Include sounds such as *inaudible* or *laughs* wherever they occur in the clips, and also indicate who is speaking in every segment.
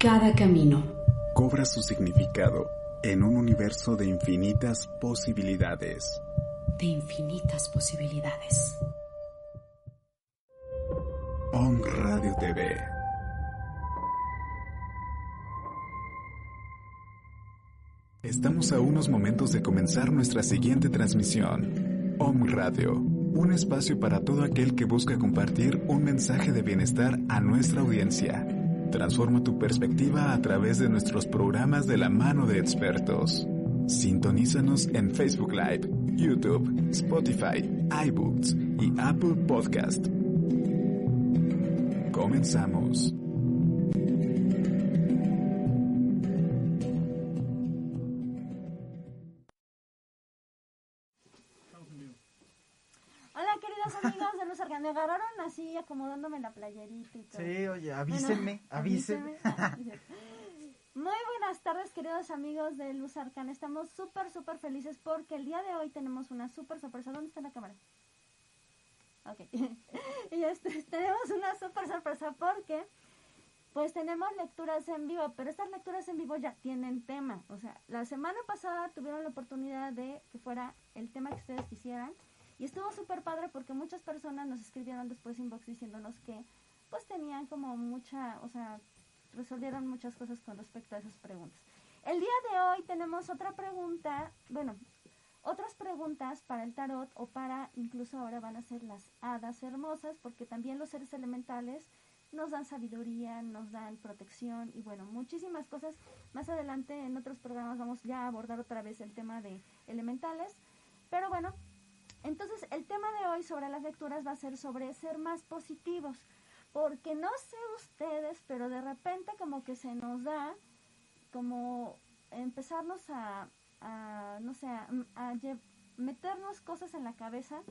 Speaker 1: Cada camino
Speaker 2: cobra su significado en un universo de infinitas posibilidades.
Speaker 1: de infinitas posibilidades.
Speaker 2: On Radio TV. Estamos a unos momentos de comenzar nuestra siguiente transmisión. Om Radio, un espacio para todo aquel que busca compartir un mensaje de bienestar a nuestra audiencia. Transforma tu perspectiva a través de nuestros programas de la mano de expertos. Sintonízanos en Facebook Live, YouTube, Spotify, iBooks y Apple Podcast. Comenzamos.
Speaker 3: Agarraron así acomodándome la playerita y todo.
Speaker 4: Sí, oye, avísenme,
Speaker 3: Bueno,
Speaker 4: avísenme. *laughs* *laughs*
Speaker 3: avísenme. Muy buenas tardes, queridos amigos de Luz Arcana. Estamos súper, súper felices porque el día de hoy tenemos una súper sorpresa. ¿Dónde está la cámara? Ok. *laughs* y este, tenemos una súper sorpresa porque pues tenemos lecturas en vivo, pero estas lecturas en vivo ya tienen tema. O sea, la semana pasada tuvieron la oportunidad de que fuera el tema que ustedes quisieran. Y estuvo súper padre porque muchas personas nos escribieron después inbox diciéndonos que pues tenían como mucha, o sea, resolvieron muchas cosas con respecto a esas preguntas. El día de hoy tenemos otra pregunta, bueno, otras preguntas para el tarot o para incluso ahora van a ser las hadas hermosas porque también los seres elementales nos dan sabiduría, nos dan protección y bueno, muchísimas cosas. Más adelante en otros programas vamos ya a abordar otra vez el tema de elementales. Pero bueno, entonces el tema de hoy sobre las lecturas va a ser sobre ser más positivos. Porque no sé ustedes, pero de repente como que se nos da como empezarnos a, a no sé, a, meternos cosas en la cabeza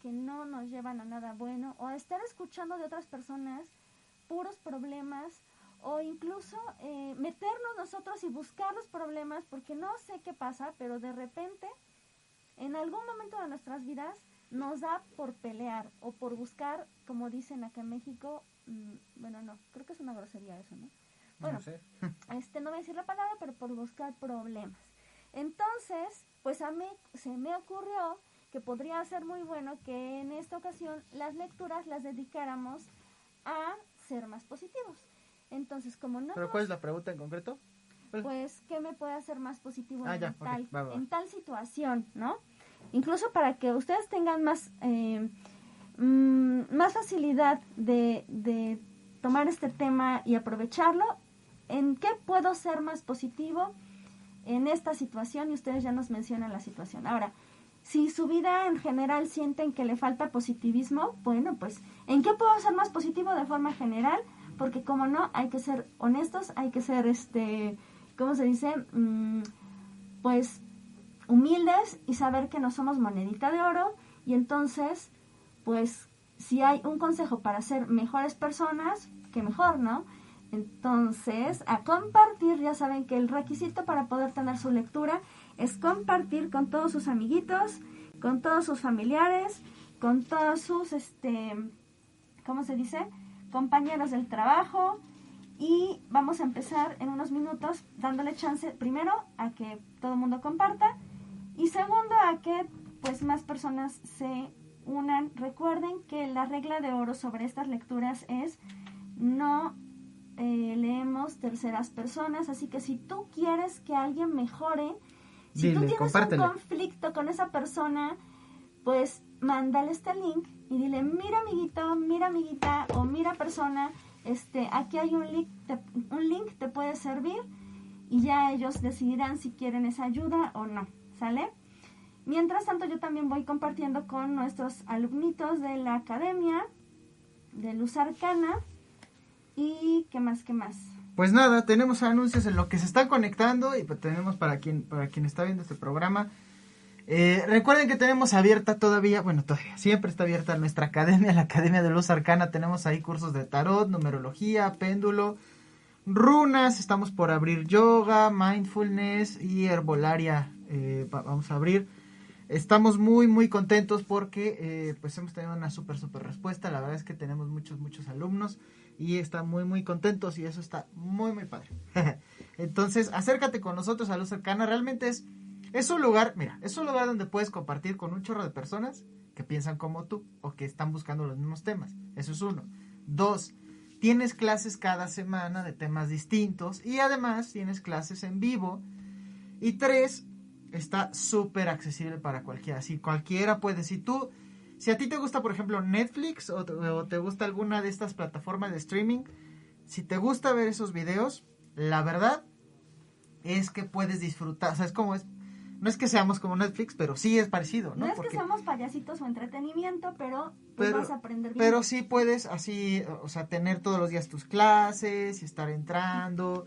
Speaker 3: que no nos llevan a nada bueno o a estar escuchando de otras personas puros problemas o incluso eh, meternos nosotros y buscar los problemas porque no sé qué pasa, pero de repente en algún momento de nuestras vidas nos da por pelear o por buscar, como dicen acá en México, mm, bueno, no, creo que es una grosería eso, ¿no? Bueno,
Speaker 4: No sé. *laughs*
Speaker 3: este no voy a decir la palabra, pero por buscar problemas. Entonces, pues a mí se me ocurrió que podría ser muy bueno que en esta ocasión las lecturas las dedicáramos a ser más positivos. Entonces, como no
Speaker 4: ¿Pero cuál es la pregunta en concreto?
Speaker 3: Pues qué me puede hacer más positivo
Speaker 4: Ah,
Speaker 3: en,
Speaker 4: ya,
Speaker 3: tal,
Speaker 4: va, va, va.
Speaker 3: en tal situación, ¿no? Incluso para que ustedes tengan más, eh, mm, más facilidad de, de tomar este tema y aprovecharlo, ¿en qué puedo ser más positivo en esta situación? Y ustedes ya nos mencionan la situación. Ahora, si su vida en general sienten que le falta positivismo, bueno, pues, ¿en qué puedo ser más positivo de forma general? Porque como no, hay que ser honestos, hay que ser, este, ¿cómo se dice? Mm, pues humildes y saber que no somos monedita de oro y entonces, pues, si hay un consejo para ser mejores personas, que mejor, ¿no? Entonces, a compartir, ya saben que el requisito para poder tener su lectura es compartir con todos sus amiguitos, con todos sus familiares, con todos sus, este, ¿cómo se dice? Compañeros del trabajo. Y vamos a empezar en unos minutos dándole chance, primero, a que todo el mundo comparta y segundo, a que pues más personas se unan. Recuerden que la regla de oro sobre estas lecturas es no eh, leemos terceras personas, así que si tú quieres que alguien mejore, si tú tienes un conflicto con esa persona, pues mándale este link y dile, mira amiguito, mira amiguita o mira persona, este, aquí hay un link, te, un link te puede servir y ya ellos decidirán si quieren esa ayuda o no, ¿sale? Mientras tanto yo también voy compartiendo con nuestros alumnitos de la academia de Luz Arcana y qué más, qué más.
Speaker 4: Pues nada, tenemos anuncios en lo que se está conectando y pues tenemos para quien, para quien está viendo este programa. Eh, recuerden que tenemos abierta todavía, bueno, todavía siempre está abierta nuestra academia, la Academia de Luz Arcana. Tenemos ahí cursos de tarot, numerología, péndulo, runas. Estamos por abrir yoga, mindfulness y herbolaria. eh, va- vamos a abrir. Estamos muy, muy contentos porque eh, pues hemos tenido una súper, súper respuesta. La verdad es que tenemos muchos, muchos alumnos y están muy, muy contentos y eso está muy, muy padre. *laughs* Entonces, acércate con nosotros a Luz Cercana. Realmente es, es un lugar, mira, es un lugar donde puedes compartir con un chorro de personas que piensan como tú o que están buscando los mismos temas. Eso es uno. Dos, tienes clases cada semana de temas distintos y además tienes clases en vivo. Y tres, está súper accesible para cualquiera. Si cualquiera puede, si tú, si a ti te gusta, por ejemplo, Netflix o te, o te gusta alguna de estas plataformas de streaming, si te gusta ver esos videos, la verdad es que puedes disfrutar. O sea, es como es. No es que seamos como Netflix, pero sí es parecido, ¿no?
Speaker 3: No, es
Speaker 4: Porque-
Speaker 3: que seamos payasitos o entretenimiento, pero,
Speaker 4: Pero-
Speaker 3: vas a aprender bien.
Speaker 4: pero sí puedes así, o sea, tener todos los días tus clases y estar entrando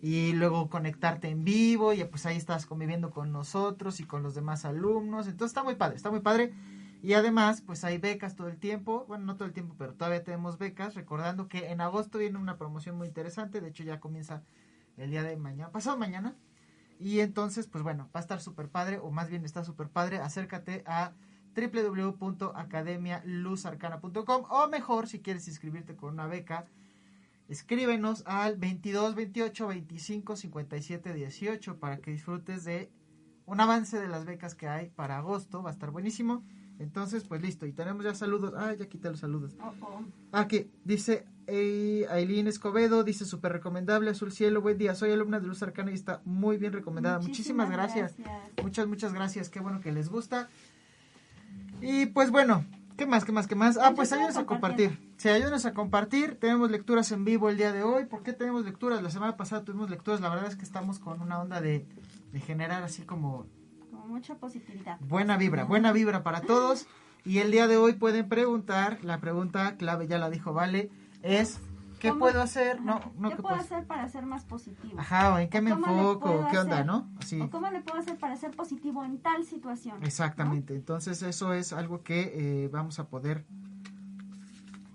Speaker 4: y luego conectarte en vivo y pues ahí estás conviviendo con nosotros y con los demás alumnos. Entonces está muy padre, está muy padre. Y además, pues hay becas todo el tiempo. Bueno, no todo el tiempo, pero todavía tenemos becas. Recordando que en agosto viene una promoción muy interesante. De hecho, ya comienza el día de mañana, pasado mañana. Y entonces, pues bueno, va a estar súper padre, o más bien está súper padre. Acércate a www.academialuzarcana.com o mejor, si quieres inscribirte con una beca, escríbenos al 22 28 25 57 18 para que disfrutes de un avance de las becas que hay para agosto. Va a estar buenísimo. Entonces, pues listo. Y tenemos ya saludos. Ah, ya quité los saludos.
Speaker 3: Oh, oh.
Speaker 4: Aquí dice Aileen Escobedo, dice súper recomendable, Azul Cielo, buen día, soy alumna de Luz Arcana y está muy bien recomendada. Muchísimas, gracias. Muchas, muchas gracias, qué bueno que les gusta. Y pues bueno, ¿qué más, qué más, qué más? Ah,
Speaker 3: Pues
Speaker 4: ayúdenos a compartir. Sí, ayúdenos a compartir. Tenemos lecturas en vivo el día de hoy. ¿Por qué tenemos lecturas? La semana pasada tuvimos lecturas. La verdad es que estamos con una onda de, de generar así como
Speaker 3: Con mucha positividad.
Speaker 4: buena vibra, buena vibra para todos. Y el día de hoy pueden preguntar, la pregunta clave ya la dijo Vale, es ¿qué
Speaker 3: ¿Cómo-
Speaker 4: puedo hacer? No, no,
Speaker 3: ¿Qué
Speaker 4: ¿qué
Speaker 3: puedo hacer para ser más positivo?
Speaker 4: Ajá, o en qué me
Speaker 3: ¿Cómo le
Speaker 4: enfoco, qué onda,
Speaker 3: hacer?
Speaker 4: ¿no? Así.
Speaker 3: ¿O cómo le puedo hacer para ser positivo en tal situación?
Speaker 4: Exactamente. Entonces eso es algo que eh, vamos a poder.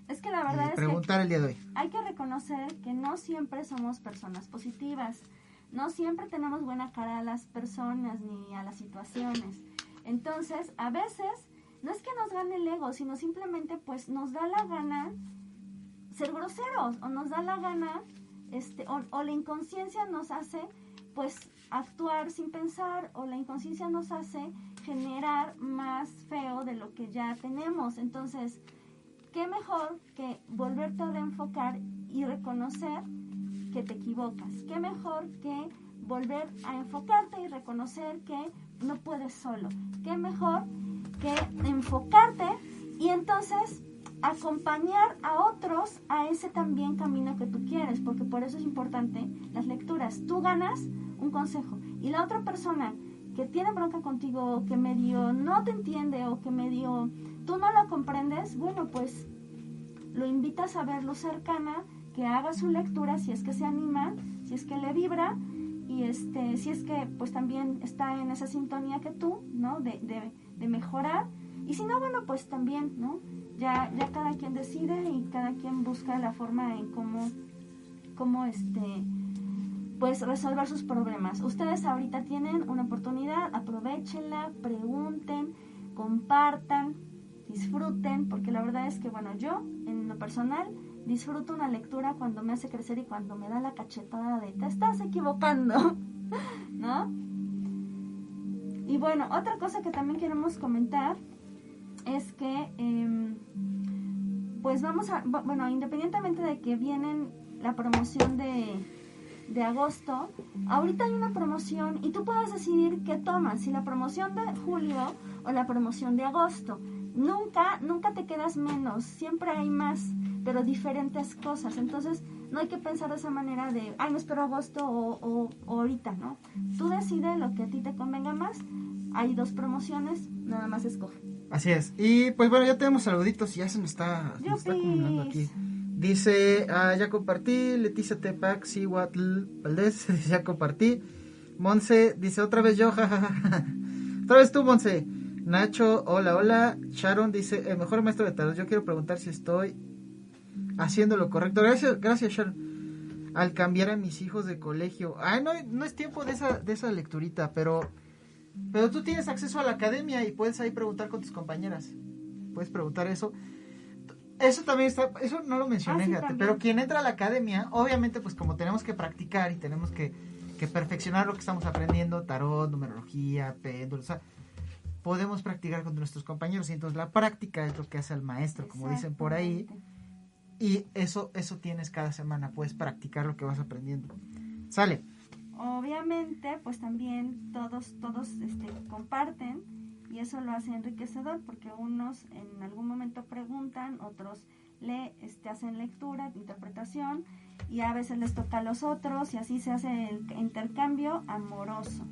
Speaker 3: Es que la
Speaker 4: eh,
Speaker 3: verdad es que
Speaker 4: preguntar el día de hoy.
Speaker 3: hay que reconocer que no siempre somos personas positivas. No siempre tenemos buena cara a las personas ni a las situaciones. Entonces, a veces, no es que nos gane el ego, sino simplemente pues nos da la gana ser groseros o nos da la gana, este, o, la inconsciencia nos hace pues actuar sin pensar o la inconsciencia nos hace generar más feo de lo que ya tenemos. Entonces, qué mejor que volverte a reenfocar y reconocer que te equivocas. Qué mejor que volver a enfocarte y reconocer que no puedes solo. Qué mejor que enfocarte y entonces acompañar a otros a ese también camino que tú quieres, porque por eso es importante las lecturas. Tú ganas un consejo y la otra persona que tiene bronca contigo, que medio no te entiende o que medio tú no lo comprendes, bueno, pues lo invitas a verlo cercana, que haga su lectura si es que se anima, si es que le vibra y este, si es que pues también está en esa sintonía que tú, ¿no? De, de, de mejorar. Y si no, bueno, pues también, ¿no? Ya, ya cada quien decide y cada quien busca la forma en cómo, cómo este, pues resolver sus problemas. Ustedes ahorita tienen una oportunidad, aprovechenla, pregunten, compartan, disfruten, porque la verdad es que, bueno, yo en lo personal disfruto una lectura cuando me hace crecer y cuando me da la cachetada de te estás equivocando, *laughs* ¿no? Y bueno, otra cosa que también queremos comentar es que, em, pues vamos a, bu- bueno, independientemente de que vienen la promoción de, de agosto, ahorita hay una promoción y tú puedes decidir qué tomas, si la promoción de julio o la promoción de agosto. Nunca, nunca te quedas menos, siempre hay más, pero diferentes cosas. Entonces, no hay que pensar de esa manera de, ay, me espero agosto o, o- o ahorita, ¿no? Tú decides lo que a ti te convenga más. Hay dos promociones, nada más escoge.
Speaker 4: Así es. Y pues bueno, ya tenemos saluditos y ya se nos está, se acumulando aquí Dice, ah, ya compartí. Leticia Tepac, Siwatl Valdés, *laughs* ya compartí. Monse, dice, otra vez yo, *laughs* jajaja. otra vez tú, Monse. Nacho, hola, hola. Sharon dice, el mejor maestro de tarot. Yo quiero preguntar si estoy haciendo lo correcto. Gracias, gracias, Sharon. Al cambiar a mis hijos de colegio. Ay, no, no es tiempo de esa, de esa lecturita, pero, pero tú tienes acceso a la academia y puedes ahí preguntar con tus compañeras. Puedes preguntar eso. Eso también está, eso no lo mencioné,
Speaker 3: Ah, sí,
Speaker 4: fíjate, pero quien entra a la academia, obviamente pues como tenemos que practicar y tenemos que, que perfeccionar lo que estamos aprendiendo, tarot, numerología, péndulo, o sea, podemos practicar con nuestros compañeros y entonces la práctica es lo que hace al maestro, como dicen por ahí, y eso, eso tienes cada semana, puedes practicar lo que vas aprendiendo. Sale.
Speaker 3: Obviamente, pues también todos, todos este, comparten y eso lo hace enriquecedor porque unos en algún momento preguntan, otros le este, hacen lectura, interpretación y a veces les toca a los otros y así se hace el intercambio amoroso.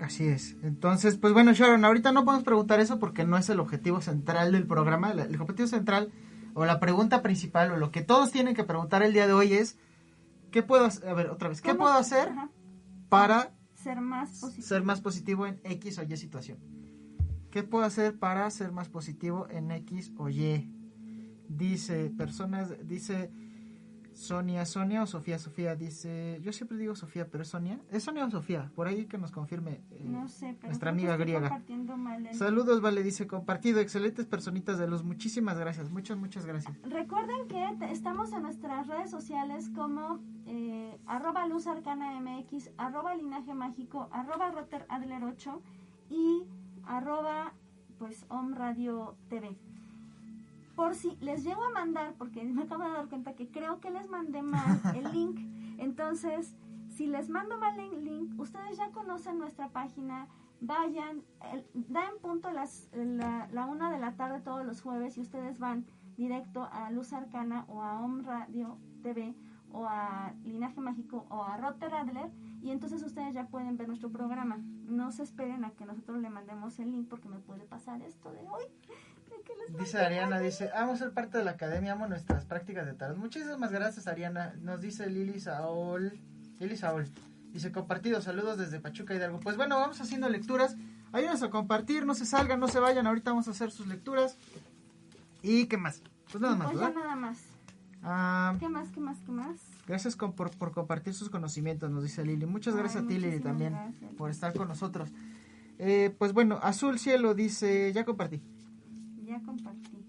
Speaker 4: Así es. Entonces, pues bueno, Sharon, ahorita no podemos preguntar eso porque no es el objetivo central del programa. El objetivo central o la pregunta principal o lo que todos tienen que preguntar el día de hoy es, ¿qué puedo hacer? A ver, otra vez, ¿qué puedo hacer
Speaker 3: Ajá.
Speaker 4: Para
Speaker 3: Ser más positivo.
Speaker 4: ser más positivo en X o Y situación? ¿Qué puedo hacer para ser más positivo en X o Y? Dice, personas, dice Sonia, Sonia o Sofía, Sofía, dice, yo siempre digo Sofía, pero es Sonia, ¿es Sonia o Sofía? Por ahí que nos confirme. eh,
Speaker 3: No sé, pero
Speaker 4: nuestra amiga griega.
Speaker 3: compartiendo mal el-
Speaker 4: Saludos, Vale, dice compartido, excelentes personitas de luz, muchísimas gracias, muchas, muchas gracias.
Speaker 3: Recuerden que estamos en nuestras redes sociales como eh, arroba luz arcana mx, arroba linaje mágico, arroba roter adler 8 y arroba pues om radio tv. Por si les llego a mandar, porque me acabo de dar cuenta que creo que les mandé mal *laughs* el link. Entonces, si les mando mal el link, ustedes ya conocen nuestra página. Vayan, el- da en punto las, la, la una de la tarde todos los jueves y ustedes van directo a Luz Arcana o a Om Radio TV o a Linaje Mágico o a Rotter Adler y entonces ustedes ya pueden ver nuestro programa. No se esperen a que nosotros le mandemos el link porque me puede pasar esto de hoy. De que les
Speaker 4: Dice Ariana, dice, amo ser parte de la academia, amo nuestras prácticas de tarot. Muchísimas gracias, Ariana. Nos dice Lili Saol. Lili Saol. Dice, compartido, saludos desde Pachuca Hidalgo. Pues bueno, vamos haciendo lecturas. Ayúdenos a compartir, no se salgan, no se vayan. Ahorita vamos a hacer sus lecturas. ¿Y qué más? Pues nada más,
Speaker 3: Pues ya
Speaker 4: ¿verdad?
Speaker 3: nada más.
Speaker 4: Ah,
Speaker 3: ¿Qué más, qué más, qué más?
Speaker 4: gracias con- por, por compartir sus conocimientos, nos dice Lili. Muchas
Speaker 3: Ay,
Speaker 4: gracias a ti, Lili, también,
Speaker 3: gracias.
Speaker 4: por estar con nosotros. Eh, pues bueno, Azul Cielo dice, ya compartí.
Speaker 3: Ya compartí.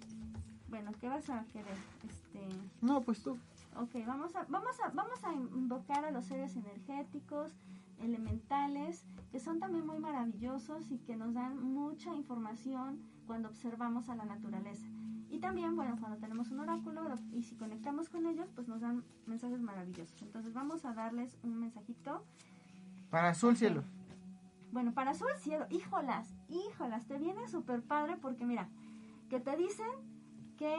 Speaker 3: Bueno, ¿qué vas a querer? Este,
Speaker 4: No, pues tú.
Speaker 3: ok, vamos a, vamos a, vamos a invocar a los seres energéticos, elementales, que son también muy maravillosos y que nos dan mucha información cuando observamos a la naturaleza. Y también, bueno, cuando tenemos un oráculo y si conectamos con ellos, pues nos dan mensajes maravillosos. Entonces vamos a darles un mensajito.
Speaker 4: Para Azul Cielo.
Speaker 3: Bueno, para Azul Cielo, híjolas, híjolas, te viene súper padre porque mira, que te dicen que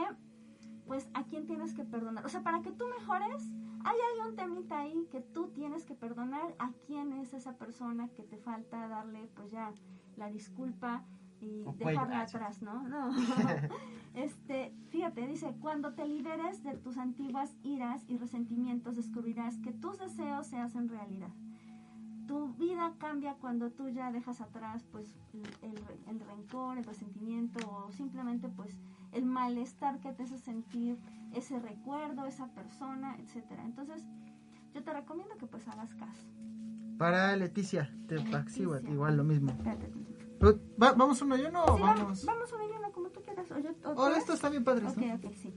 Speaker 3: pues a quién tienes que perdonar. O sea, para que tú mejores, ahí hay un temita ahí que tú tienes que perdonar a quién es esa persona que te falta darle pues ya la disculpa y dejarla atrás, ¿no? No. *laughs* este, fíjate, dice, cuando te liberes de tus antiguas iras y resentimientos, descubrirás que tus deseos se hacen realidad tu vida cambia cuando tú ya dejas atrás pues el, el- rencor, el resentimiento o simplemente pues el malestar que te hace sentir ese recuerdo, esa persona, etcétera. Entonces, yo te recomiendo que pues hagas caso.
Speaker 4: Para Leticia, güey,
Speaker 3: Leticia.
Speaker 4: igual lo mismo. Pero, ¿va- ¿Vamos uno y uno o
Speaker 3: Sí,
Speaker 4: vamos?
Speaker 3: vamos, vamos uno y uno, como tú quieras. O yo, o
Speaker 4: Ahora estos bien padres,
Speaker 3: Ok,
Speaker 4: ¿no?
Speaker 3: ok, sí.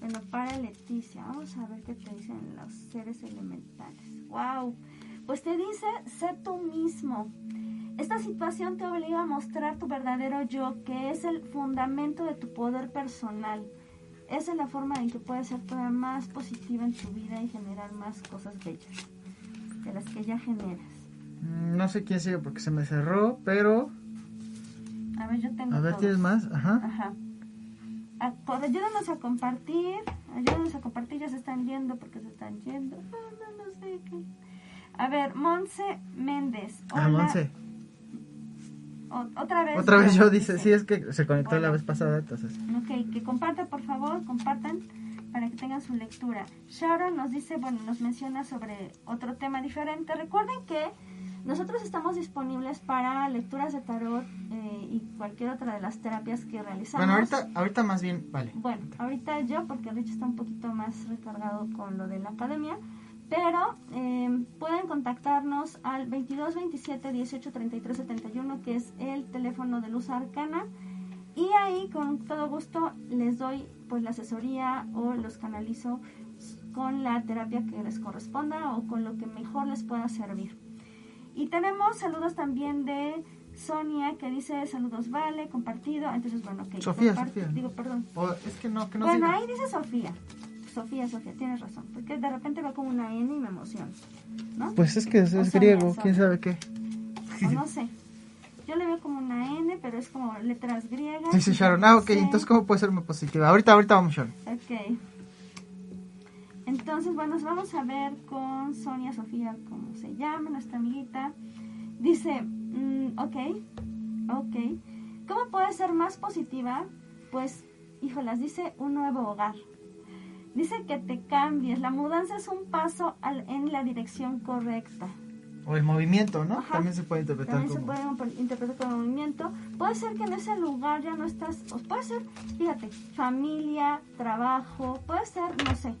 Speaker 3: Bueno, para Leticia, vamos a ver qué te dicen los seres elementales. ¡Wow! Pues te dice, sé tú mismo. Esta situación te obliga a mostrar tu verdadero yo, que es el fundamento de tu poder personal. Esa es la forma en que puedes ser todavía más positiva en tu vida y generar más cosas bellas de las que ya generas.
Speaker 4: Mm, No sé quién sigue porque se me cerró, pero...
Speaker 3: A ver, yo tengo
Speaker 4: A ver,
Speaker 3: todos.
Speaker 4: ¿tienes más? Ajá.
Speaker 3: Ajá. A- por- ayúdanos a compartir. Ayúdanos a compartir. Ya se están yendo porque se están yendo. Ah, no, no sé qué. A ver, Monse Méndez.
Speaker 4: Ah,
Speaker 3: Hola.
Speaker 4: Monse.
Speaker 3: O- otra vez.
Speaker 4: Otra vez
Speaker 3: yo,
Speaker 4: yo dice, sí, es que se conectó la vez pasada, entonces...
Speaker 3: Ok, que compartan, por favor, compartan. para que tengan su lectura. Sharon nos dice, bueno, nos menciona sobre otro tema diferente. Recuerden que nosotros estamos disponibles para lecturas de tarot eh, y cualquier otra de las terapias que realizamos.
Speaker 4: Bueno, ahorita, ahorita más bien, vale.
Speaker 3: Bueno, ahorita yo, porque Rich está un poquito más recargado con lo de la academia, pero eh, pueden contactarnos al 22 27 18 33 71, que es el teléfono de Luz Arcana, y ahí con todo gusto les doy pues la asesoría o los canalizo con la terapia que les corresponda o con lo que mejor les pueda servir. Y tenemos saludos también de Sonia que dice saludos vale, compartido. Entonces, bueno, ok.
Speaker 4: Sofía,
Speaker 3: compart-
Speaker 4: Sofía.
Speaker 3: Digo, perdón.
Speaker 4: O es que no, que no
Speaker 3: Bueno, ahí dice Sofía. Sofía, Sofía, tienes razón. Porque de repente veo como una N y me emociono. ¿No?
Speaker 4: Pues es que es, griego,
Speaker 3: Sonia.
Speaker 4: quién sabe qué.
Speaker 3: O no sé. Yo le veo como una N, pero es como letras griegas.
Speaker 4: Dice Sharon, ah, ok, entonces ¿cómo puede ser muy positiva? Ahorita, ahorita vamos, Sharon.
Speaker 3: Ok. Entonces, bueno, vamos a ver con Sonia Sofía, cómo se llama, nuestra amiguita. Dice, mm, ok, ok. ¿Cómo puede ser más positiva? Pues, híjolas, dice un nuevo hogar. Dice que te cambies. La mudanza es un paso al- en la dirección correcta.
Speaker 4: O el movimiento, ¿no?
Speaker 3: Ajá.
Speaker 4: También se puede interpretar
Speaker 3: También se
Speaker 4: como...
Speaker 3: puede imp- interpretar como movimiento. Puede ser que en ese lugar ya no estás, o puede ser, fíjate, familia, trabajo, puede ser, no sé,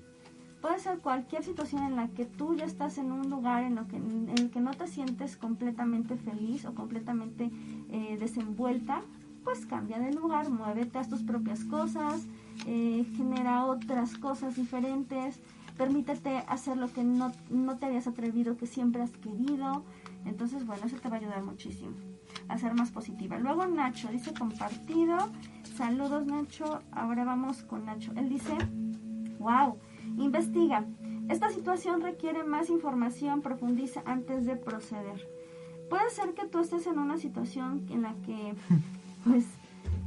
Speaker 3: puede ser cualquier situación en la que tú ya estás en un lugar en, lo que, en el que no te sientes completamente feliz o completamente eh, desenvuelta, pues cambia de lugar, muévete a tus propias cosas, eh, genera otras cosas diferentes, permítete hacer lo que no, no te habías atrevido, que siempre has querido. Entonces, bueno, eso te va a ayudar muchísimo a ser más positiva. Luego Nacho dice compartido. Saludos Nacho. Ahora vamos con Nacho. Él dice, wow, investiga. Esta situación requiere más información, profundiza antes de proceder. Puede ser que tú estés en una situación en la que, pues,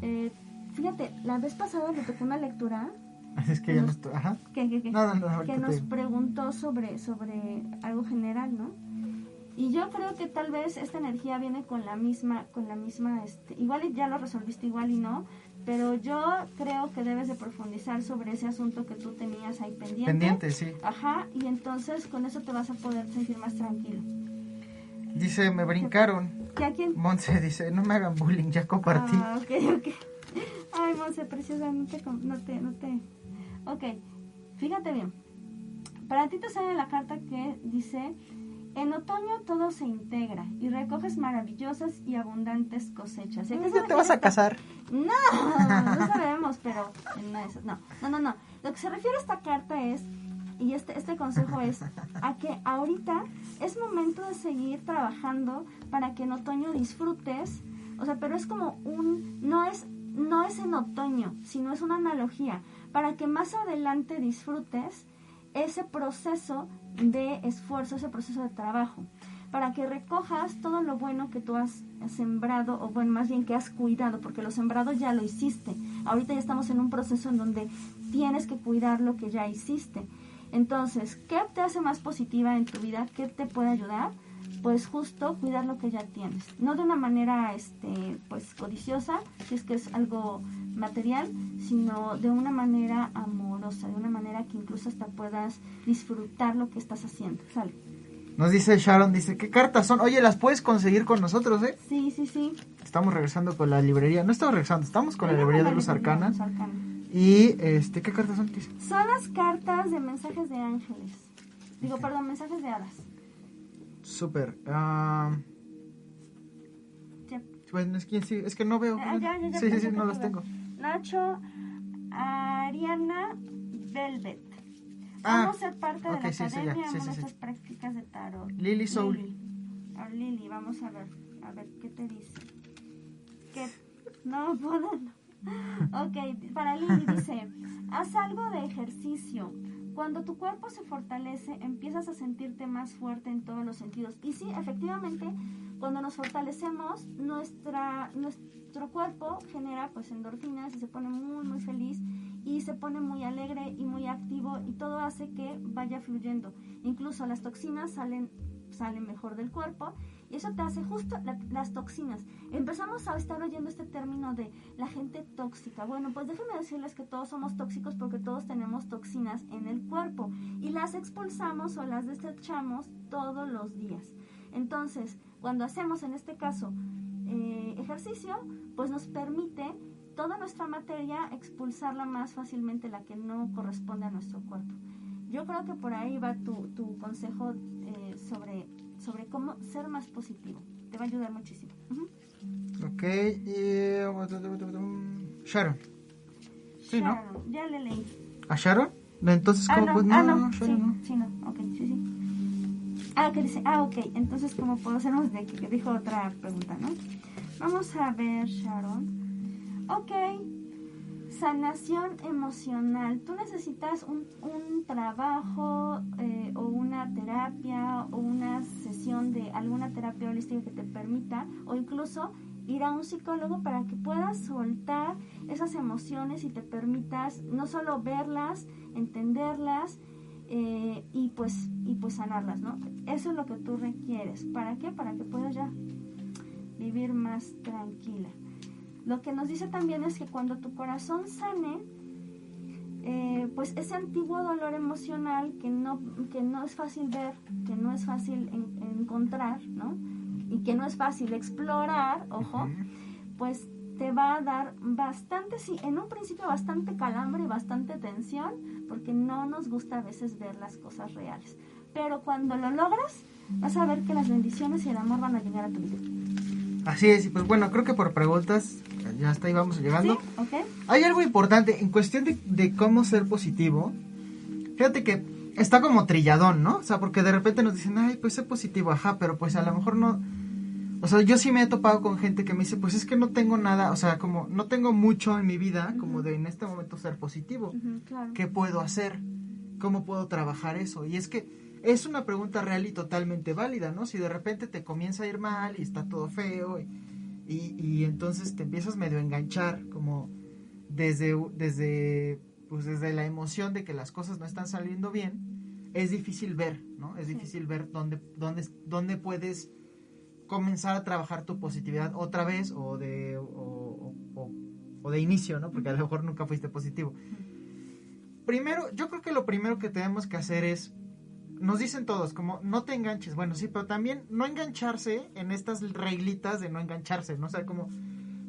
Speaker 3: eh, fíjate, la vez pasada le tocó una lectura
Speaker 4: Es que ya no estoy... Ajá.
Speaker 3: que, que, que,
Speaker 4: No, no, no, ahorita
Speaker 3: que
Speaker 4: te
Speaker 3: nos preguntó sobre, sobre algo general, ¿no? Y yo creo que tal vez esta energía viene con la misma, con la misma, este, igual y ya lo resolviste, igual y no, pero yo creo que debes de profundizar sobre ese asunto que tú tenías ahí pendiente.
Speaker 4: Pendiente, sí.
Speaker 3: Ajá, y entonces con eso te vas a poder sentir más tranquilo.
Speaker 4: Dice, me brincaron.
Speaker 3: ¿Que a quién?
Speaker 4: Monse dice, no me hagan bullying, ya compartí.
Speaker 3: Ah, ok, ok. Ay, Monse, preciosa, no te, no te, no te... Ok, fíjate bien. Para ti te sale la carta que dice, en otoño todo se integra y recoges maravillosas y abundantes cosechas. ¿Y a qué se
Speaker 4: ¿Ya te vas a casar?
Speaker 3: No, *laughs* no sabemos, pero no, eso- no, no, no, no. Lo que se refiere a esta carta es, y este, este consejo es, a que ahorita es momento de seguir trabajando para que en otoño disfrutes, o sea, pero es como un, no es, no es en otoño, sino es una analogía, para que más adelante disfrutes ese proceso de esfuerzo, ese proceso de trabajo, para que recojas todo lo bueno que tú has sembrado, o bueno, más bien que has cuidado, porque lo sembrado ya lo hiciste. Ahorita ya estamos en un proceso en donde tienes que cuidar lo que ya hiciste. Entonces, ¿qué te hace más positiva en tu vida? ¿Qué te puede ayudar? Pues justo cuidar lo que ya tienes. No de una manera este, pues codiciosa, si es que es algo material, sino de una manera amorosa, de una manera que incluso hasta puedas disfrutar lo que estás haciendo. Sale.
Speaker 4: Nos dice Sharon, dice, ¿qué cartas son? Oye, las puedes conseguir con nosotros, ¿eh?
Speaker 3: Sí, sí, sí.
Speaker 4: Estamos regresando con la librería. No estamos regresando, estamos con la librería de Luz Arcana.
Speaker 3: Luz Arcana.
Speaker 4: Y, este, ¿qué cartas son?
Speaker 3: Son las cartas de mensajes de ángeles. Digo, perdón, mensajes de hadas.
Speaker 4: Súper. ah,
Speaker 3: Ya.
Speaker 4: bueno, es que, sí, es que no veo.
Speaker 3: Ah, ya, ya, ya,
Speaker 4: sí, sí, sí, no las tengo.
Speaker 3: Nacho, Ariana, Velvet.
Speaker 4: Ah,
Speaker 3: Vamos a ser parte
Speaker 4: ok,
Speaker 3: de la
Speaker 4: sí, sí,
Speaker 3: academia,
Speaker 4: sí, sí, sí.
Speaker 3: estas prácticas de tarot.
Speaker 4: Lily Soul.
Speaker 3: Lily. Ah, Lily, vamos a ver, a ver qué te dice. ¿Qué? No *laughs* puedo. Ok, para Lily dice, haz algo de ejercicio. Cuando tu cuerpo se fortalece, empiezas a sentirte más fuerte en todos los sentidos. Y sí, efectivamente, cuando nos fortalecemos, nuestra, nuestro cuerpo genera pues endorfinas y se pone muy, muy feliz y se pone muy alegre y muy activo y todo hace que vaya fluyendo. Incluso las toxinas salen sale mejor del cuerpo y eso te hace justo la- las toxinas. Empezamos a estar oyendo este término de la gente tóxica. Bueno, pues déjenme decirles que todos somos tóxicos porque todos tenemos toxinas en el cuerpo y las expulsamos o las desechamos todos los días. Entonces, cuando hacemos en este caso eh, ejercicio, pues nos permite toda nuestra materia expulsarla más fácilmente, la que no corresponde a nuestro cuerpo. Yo creo que por ahí va tu, tu consejo eh, sobre, sobre cómo ser más positivo. Te va a ayudar muchísimo.
Speaker 4: Ok, y... Sharon. Sí, ¿no?
Speaker 3: Sharon, ya le leí.
Speaker 4: ¿A Sharon? Entonces,
Speaker 3: Ah,
Speaker 4: ¿cómo?
Speaker 3: no,
Speaker 4: pues,
Speaker 3: ah,
Speaker 4: no,
Speaker 3: no,
Speaker 4: Sharon
Speaker 3: sí,
Speaker 4: no.
Speaker 3: sí, no, ok, sí, sí. Ah, que dice, ah, ok, entonces como puedo hacernos de que, que dijo otra pregunta, ¿no? Vamos a ver, Sharon. Ok, sanación emocional. Tú necesitas un, un trabajo eh, o una terapia o una sesión de alguna terapia holística que te permita o incluso ir a un psicólogo para que puedas soltar esas emociones y te permitas no solo verlas, entenderlas eh, y pues y pues sanarlas, ¿no? Eso es lo que tú requieres. ¿Para qué? Para que puedas ya vivir más tranquila. Lo que nos dice también es que cuando tu corazón sane, eh, pues ese antiguo dolor emocional que no, que no es fácil ver, que no es fácil en- encontrar, ¿no? Y que no es fácil explorar, ojo, pues te va a dar bastante, sí, en un principio bastante calambre y bastante tensión, porque no nos gusta a veces ver las cosas reales. Pero cuando lo logras, vas a ver que las bendiciones y el amor van a llegar a tu vida.
Speaker 4: Así es, y pues bueno, creo que por preguntas ya hasta ahí vamos llegando. Hay algo importante en cuestión de, de cómo ser positivo. Fíjate que está como trilladón, ¿no? O sea, porque de repente nos dicen, ay, pues sé positivo, ajá, pero pues a lo mejor no. O sea, yo sí me he topado con gente que me dice, pues es que no tengo nada, o sea, como no tengo mucho en mi vida como de en este momento ser positivo.
Speaker 3: Claro.
Speaker 4: ¿Qué puedo hacer? ¿Cómo puedo trabajar eso? Y es que es una pregunta real y totalmente válida, ¿no? Si de repente te comienza a ir mal y está todo feo y, y, y entonces te empiezas medio a enganchar como desde, desde, pues desde la emoción de que las cosas no están saliendo bien, es difícil ver, ¿no? Es
Speaker 3: Sí.
Speaker 4: difícil ver dónde, dónde, dónde puedes comenzar a trabajar tu positividad otra vez o de, o, o- o- o de inicio, ¿no? Porque a lo mejor nunca fuiste positivo. Primero, yo creo que lo primero que tenemos que hacer es, nos dicen todos, como no te enganches, bueno, sí, pero también no engancharse en estas reglitas de no engancharse, ¿no? O sea, como,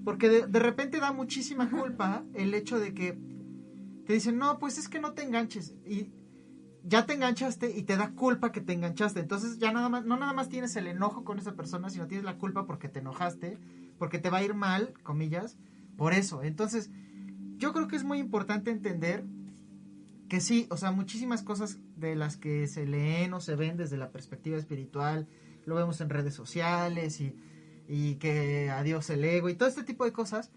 Speaker 4: porque de, de repente da muchísima culpa el hecho de que te dicen, no, pues es que no te enganches, y ya te enganchaste y te da culpa que te enganchaste, entonces ya nada más, no nada más tienes el enojo con esa persona, sino tienes la culpa porque te enojaste, porque te va a ir mal, comillas, por eso, entonces, yo creo que es muy importante entender que sí, o sea, muchísimas cosas de las que se leen o se ven desde la perspectiva espiritual, lo vemos en redes sociales y, y que adiós el ego y todo este tipo de cosas,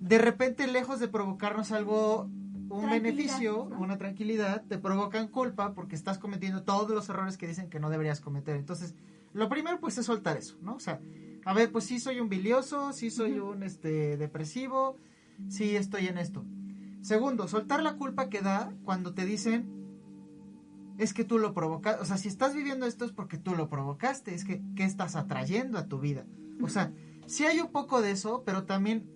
Speaker 4: de repente lejos de provocarnos algo, un beneficio,
Speaker 3: ¿no?
Speaker 4: una tranquilidad, te provocan culpa porque estás cometiendo todos los errores que dicen que no deberías cometer. Entonces, lo primero pues es soltar eso, ¿no? O sea, a ver, pues sí soy un bilioso, sí soy un este depresivo, sí estoy en esto. Segundo, soltar la culpa que da cuando te dicen es que tú lo provocaste. O sea, si estás viviendo esto es porque tú lo provocaste. Es que, ¿qué estás atrayendo a tu vida? O sea, sí hay un poco de eso, pero también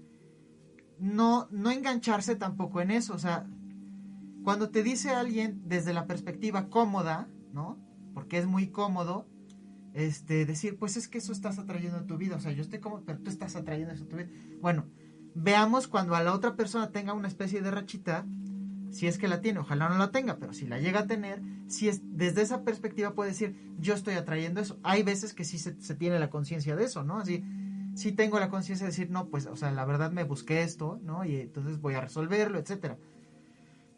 Speaker 4: no, no engancharse tampoco en eso. O sea, cuando te dice alguien desde la perspectiva cómoda, ¿no? Porque es muy cómodo, este, decir, pues es que eso estás atrayendo a tu vida. O sea, yo estoy cómodo, pero tú estás atrayendo eso a tu vida. Bueno, veamos cuando a la otra persona tenga una especie de rachita, si es que la tiene, ojalá no la tenga, pero si la llega a tener, si es desde esa perspectiva puede decir, yo estoy atrayendo eso. Hay veces que sí se, tiene la conciencia de eso, ¿no? Así, sí tengo la conciencia de decir, no, pues, o sea, la verdad me busqué esto, ¿no? Y entonces voy a resolverlo, etcétera.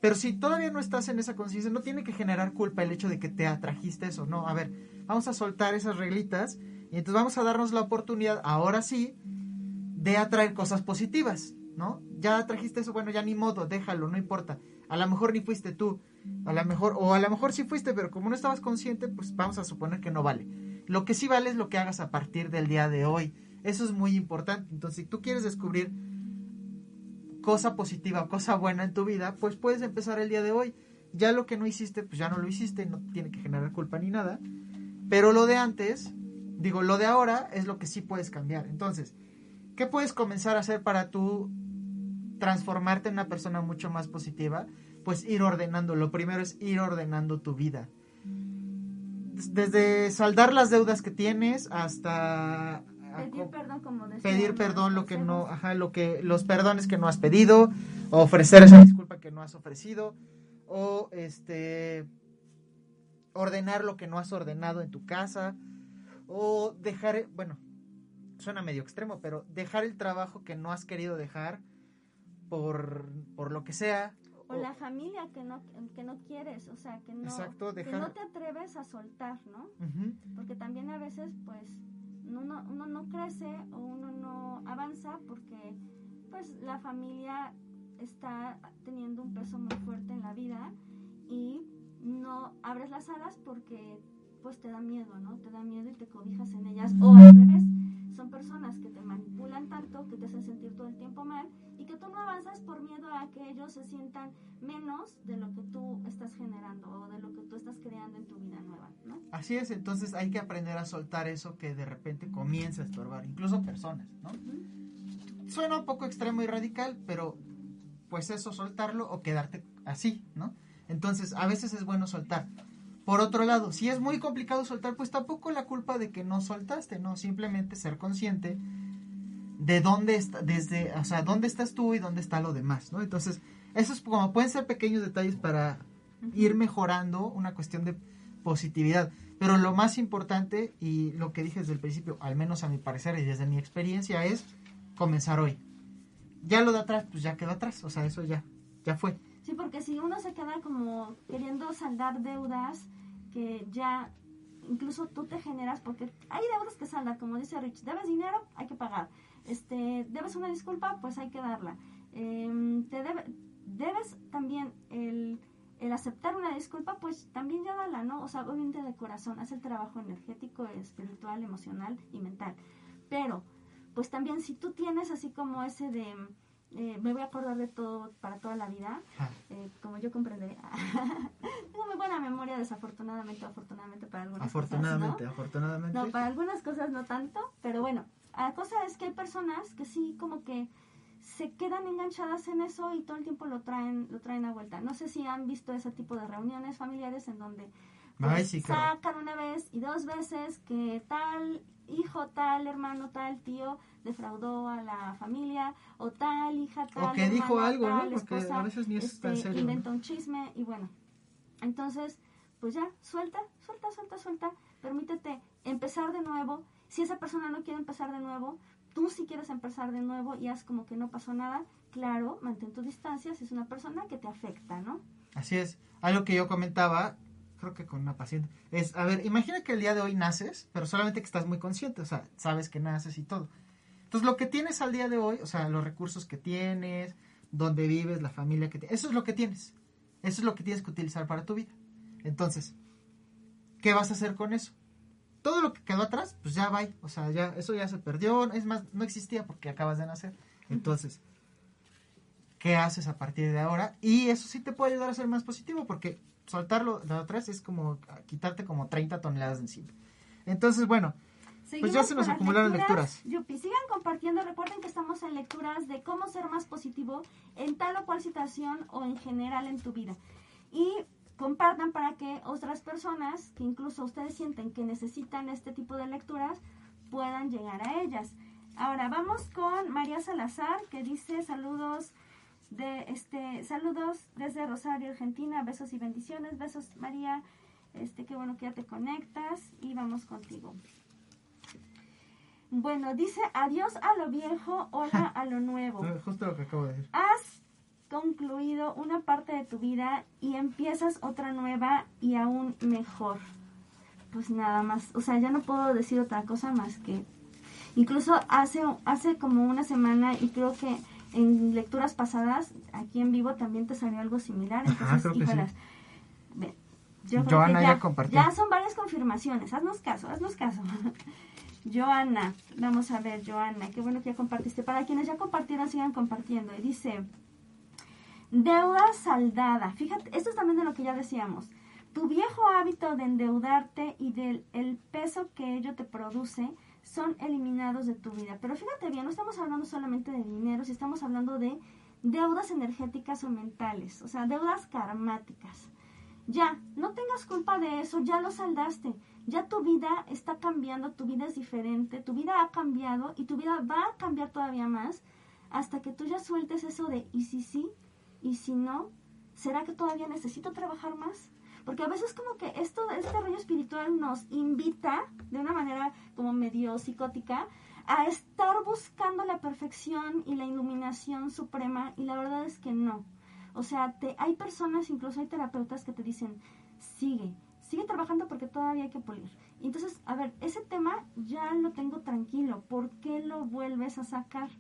Speaker 4: Pero si todavía no estás en esa conciencia, no tiene que generar culpa el hecho de que te atrajiste eso, no. A ver, vamos a soltar esas reglitas y entonces vamos a darnos la oportunidad, ahora sí, de atraer cosas positivas, ¿no? Ya trajiste eso, bueno, ya ni modo, déjalo, no importa. A lo mejor ni fuiste tú, a lo mejor, o a lo mejor sí fuiste, pero como no estabas consciente, pues vamos a suponer que no vale. Lo que sí vale es lo que hagas a partir del día de hoy. Eso es muy importante. Entonces, si tú quieres descubrir cosa positiva, cosa buena en tu vida, pues puedes empezar el día de hoy. Ya lo que no hiciste, pues ya no lo hiciste, no tiene que generar culpa ni nada. Pero lo de antes, digo, lo de ahora es lo que sí puedes cambiar. Entonces, ¿qué puedes comenzar a hacer para tú transformarte en una persona mucho más positiva? Pues ir ordenando. Lo primero es ir ordenando tu vida. Desde saldar las deudas que tienes hasta
Speaker 3: Pedir perdón, como decía,
Speaker 4: pedir perdón lo que no, ajá, lo que los perdones que no has pedido, ofrecer esa disculpa que no has ofrecido, o este ordenar lo que no has ordenado en tu casa, o dejar, bueno, suena medio extremo, pero dejar el trabajo que no has querido dejar por, por lo que sea.
Speaker 3: O la familia que no, que no quieres, o sea, que no,
Speaker 4: Exacto,
Speaker 3: que no te atreves a soltar, ¿no? Porque también a veces, pues, uno, uno no crece o uno no avanza porque, pues, la familia está teniendo un peso muy fuerte en la vida y no abres las alas porque, pues, te da miedo, ¿no? Te da miedo y te cobijas en ellas. O al revés, son personas que te manipulan tanto, que te hacen sentir todo el tiempo mal y que tú no avanzas por miedo a que ellos se sientan menos de lo que tú estás generando o de lo que tú estás creando en tu vida nueva, ¿no?
Speaker 4: Así es, entonces hay que aprender a soltar eso que de repente comienza a estorbar, incluso personas, ¿no? Suena un poco extremo y radical, pero pues eso, soltarlo o quedarte así, ¿no? Entonces, a veces es bueno soltar. Por otro lado, si es muy complicado soltar, pues tampoco la culpa de que no soltaste, ¿no? Simplemente ser consciente de dónde está, desde, o sea, dónde estás tú y dónde está lo demás, ¿no? Entonces, eso es como pueden ser pequeños detalles para ir mejorando una cuestión de positividad. Pero lo más importante y lo que dije desde el principio, al menos a mi parecer y desde mi experiencia, es comenzar hoy. Ya lo de atrás, pues ya quedó atrás, o sea, eso ya, ya fue.
Speaker 3: Sí, porque si uno se queda como queriendo saldar deudas que ya incluso tú te generas, porque hay deudas que saldar, como dice Rich, debes dinero, hay que pagar. Este, debes una disculpa, pues hay que darla. Em, te debe- debes también el, el aceptar una disculpa, pues también ya dala, ¿no? O sea, obviamente de corazón, haz el trabajo energético, espiritual, emocional y mental. Pero, pues también si tú tienes así como ese de, eh, me voy a acordar de todo para toda la vida,
Speaker 4: Ajá.
Speaker 3: eh, como yo comprenderé. *laughs* Tengo muy buena memoria, desafortunadamente, afortunadamente para algunas
Speaker 4: Afortunadamente,
Speaker 3: cosas,
Speaker 4: afortunadamente.
Speaker 3: ¿no? No, para algunas cosas no tanto, pero bueno, la cosa es que hay personas que sí como que se quedan enganchadas en eso y todo el tiempo lo traen lo traen a vuelta. No sé si han visto ese tipo de reuniones familiares en donde pues,
Speaker 4: Ay, sí, claro.
Speaker 3: sacan una vez y dos veces que tal hijo, tal hermano, tal tío defraudó a la familia o tal hija, tal
Speaker 4: que dijo algo, ¿no? Porque
Speaker 3: esposa,
Speaker 4: a veces ni es tan
Speaker 3: este,
Speaker 4: serio,
Speaker 3: inventa un chisme y bueno. Entonces, pues ya, suelta, suelta, suelta, suelta, permítete empezar de nuevo. Si esa persona no quiere empezar de nuevo, tú si quieres empezar de nuevo y haz como que no pasó nada, claro, mantén tu distancia si es una persona que te afecta, ¿no?
Speaker 4: Así es. Algo que yo comentaba, creo que con una paciente, es, a ver, imagina que el día de hoy naces, pero solamente que estás muy consciente, o sea, sabes que naces y todo. Entonces, lo que tienes al día de hoy, o sea, los recursos que tienes, dónde vives, la familia que tienes, eso es lo que tienes. Eso es lo que tienes que utilizar para tu vida. Entonces, ¿qué vas a hacer con eso? Todo lo que quedó atrás, pues ya va. O sea, ya, eso ya se perdió. Es más, no existía porque acabas de nacer. Entonces, qué haces a partir de ahora y eso sí te puede ayudar a ser más positivo porque soltarlo de atrás es como quitarte como 30 toneladas de encima. Entonces, bueno, pues ya se nos acumularon lecturas.
Speaker 3: Yupi, sigan compartiendo. Recuerden que estamos en lecturas de cómo ser más positivo en tal o cual situación o en general en tu vida. Y compartan para que otras personas, que incluso ustedes sienten que necesitan este tipo de lecturas, puedan llegar a ellas. Ahora vamos con María Salazar, que dice saludos de este saludos desde Rosario, Argentina, besos y bendiciones, besos María, este qué bueno que ya te conectas y vamos contigo. Bueno, dice adiós a lo viejo, hola *laughs* a lo nuevo.
Speaker 4: justo lo que acabo de decir.
Speaker 3: Has concluido una parte de tu vida y empiezas otra nueva y aún mejor. Pues nada más, o sea, ya no puedo decir otra cosa más que incluso hace hace como una semana y creo que en lecturas pasadas aquí en vivo también te salió algo similar,
Speaker 4: Ajá,
Speaker 3: entonces
Speaker 4: creo que sí.
Speaker 3: híjolas. Ve, yo creo
Speaker 4: Joana ya compartió.
Speaker 3: ya son varias confirmaciones, haznos caso, haznos caso. *laughs* Joana, vamos a ver, Joana, qué bueno que ya compartiste. Para quienes ya compartieron, sigan compartiendo. Y dice, deuda saldada. Fíjate, esto es también de lo que ya decíamos. tu viejo hábito de endeudarte y del el peso que ello te produce son eliminados de tu vida. Pero fíjate bien, no estamos hablando solamente de dinero, si estamos hablando de deudas energéticas o mentales, o sea, deudas karmáticas. Ya, no tengas culpa de eso, ya lo saldaste. Ya tu vida está cambiando, tu vida es diferente, tu vida ha cambiado y tu vida va a cambiar todavía más hasta que tú ya sueltes eso de y si sí, y si no, ¿será que todavía necesito trabajar más? Porque a veces como que esto, este rollo espiritual nos invita de una manera como medio psicótica a estar buscando la perfección y la iluminación suprema y la verdad es que no. O sea, te, hay personas, incluso hay terapeutas que te dicen, sigue, sigue trabajando porque todavía hay que pulir. Entonces, a ver, ese tema ya lo tengo tranquilo. ¿Por qué lo vuelves a sacar?